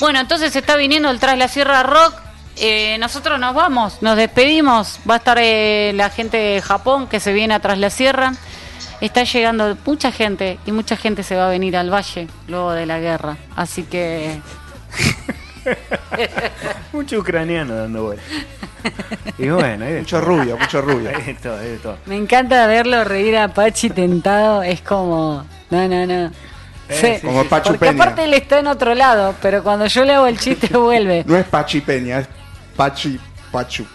Bueno, entonces está viniendo el Tras la Sierra Rock. Eh, nosotros nos vamos, nos despedimos. Va a estar eh, la gente de Japón que se viene a Tras la Sierra. Está llegando mucha gente y mucha gente se va a venir al valle luego de la guerra. Así que Mucho ucraniano dando vueltas. Y bueno, hay Mucho rubio, mucho rubio. Hay de todo, hay de todo. me encanta verlo reír a Pachi tentado. Es como, no, no, no. Eh, sí, Como Pachu Porque Peña. aparte él está en otro lado, pero cuando yo le hago el chiste vuelve. No es Pachi Peña, es Pachi Pachu.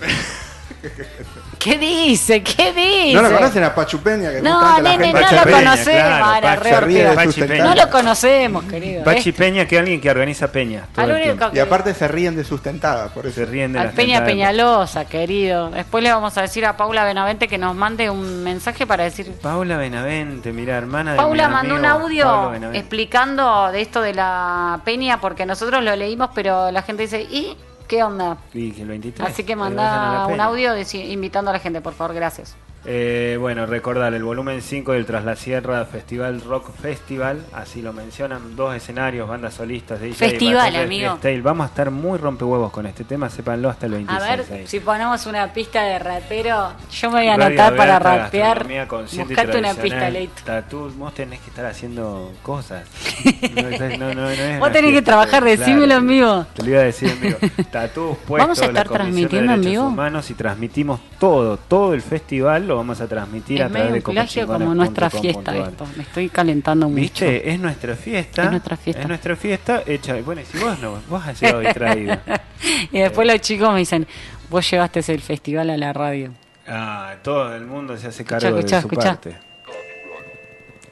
¿Qué dice? ¿Qué dice? ¿No lo conocen a Pachu Peña? Que No, nene, gente no lo Peña, conocemos. claro, se ríe de sus Peña. No lo conocemos, querido. Pachi Es Peña, que alguien que organiza peñas. todo al el único tiempo. que- Y aparte se ríen de sus tentadas, por eso. Se ríen de al las Peña. Peñalosa, querido. Después le vamos a decir a Paula Benavente que nos mande un mensaje para decir. Paula Benavente, mira, hermana de Paula mi mandó un audio explicando de esto de la peña porque nosotros lo leímos, pero la gente dice, ¿y qué onda? Y que el 23. Así que manda un audio invitando a la gente, por favor, gracias. Eh, bueno, recordar el volumen 5 del Tras la Sierra Festival Rock Festival, así lo mencionan, dos escenarios, bandas solistas, DJ, Festival, amigo. freestyle. Vamos a estar muy rompehuevos con este tema, sépanlo hasta el 26. A ver, ahí. si ponemos una pista de rapero, yo me voy a Radio anotar para rapear. Buscate una pista. Leito. Tatú, vos tenés que estar haciendo cosas. No, no, no, es Vos tenés que trabajar, claro. decímelo en vivo. Te lo iba a decir en vivo. Tatús puestos, ¿Vamos a la estar de transmitiendo en Derechos vivo? Humanos y transmitimos todo, todo el festival lo vamos a transmitir a través de plagio como nuestra fiesta esto. Me estoy calentando mucho. ¿Viste? Es nuestra fiesta. Es nuestra fiesta. Es nuestra fiesta hecha. Bueno, y si vos no, vos has llegado distraído. y después los chicos me dicen, vos llevaste el festival a la radio. Ah, todo el mundo se hace cargo escuchá, de su escuchá. parte.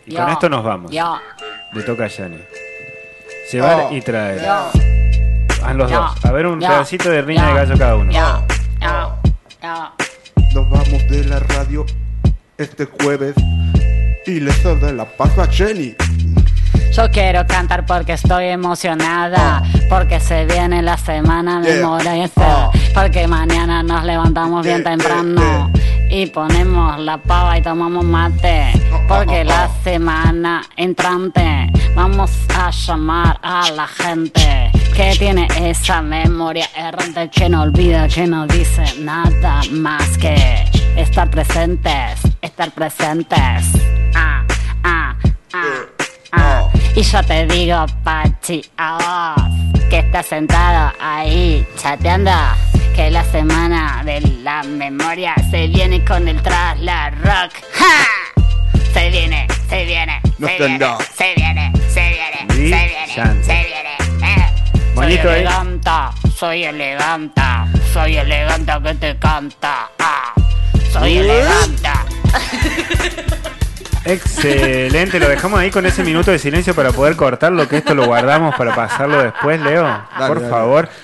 Y con esto nos vamos. Ya, Le toca a Yani. Llevar Oh. y traer. ya, A los ya, dos. A ver un pedacito de riña de gallo cada uno. De la radio este jueves y le doy la paso a Jenny. Yo quiero cantar porque estoy emocionada, porque se viene la semana Yeah. memoriosa, porque mañana nos levantamos bien Yeah, temprano y ponemos la pava y tomamos mate, porque la semana entrante vamos a llamar a la gente que tiene esa memoria errante que no olvida, que no dice nada más que estar presentes, estar presentes. Ah, ah, ah. Ah, y yo te digo, Pachi, a vos, que estás sentado ahí chateando, que la semana de la memoria se viene con el tras la rock. ¡Ja! Se viene, se viene, No se viene, se viene, se viene, se viene, Brillante. se viene. eh. Soy Bonito, ¿eh? elegante, soy elegante, soy elegante que te canta. Ah, soy elegante. Excelente, lo dejamos ahí con ese minuto de silencio para poder cortarlo, que esto lo guardamos para pasarlo después, Leo. Por dale. favor.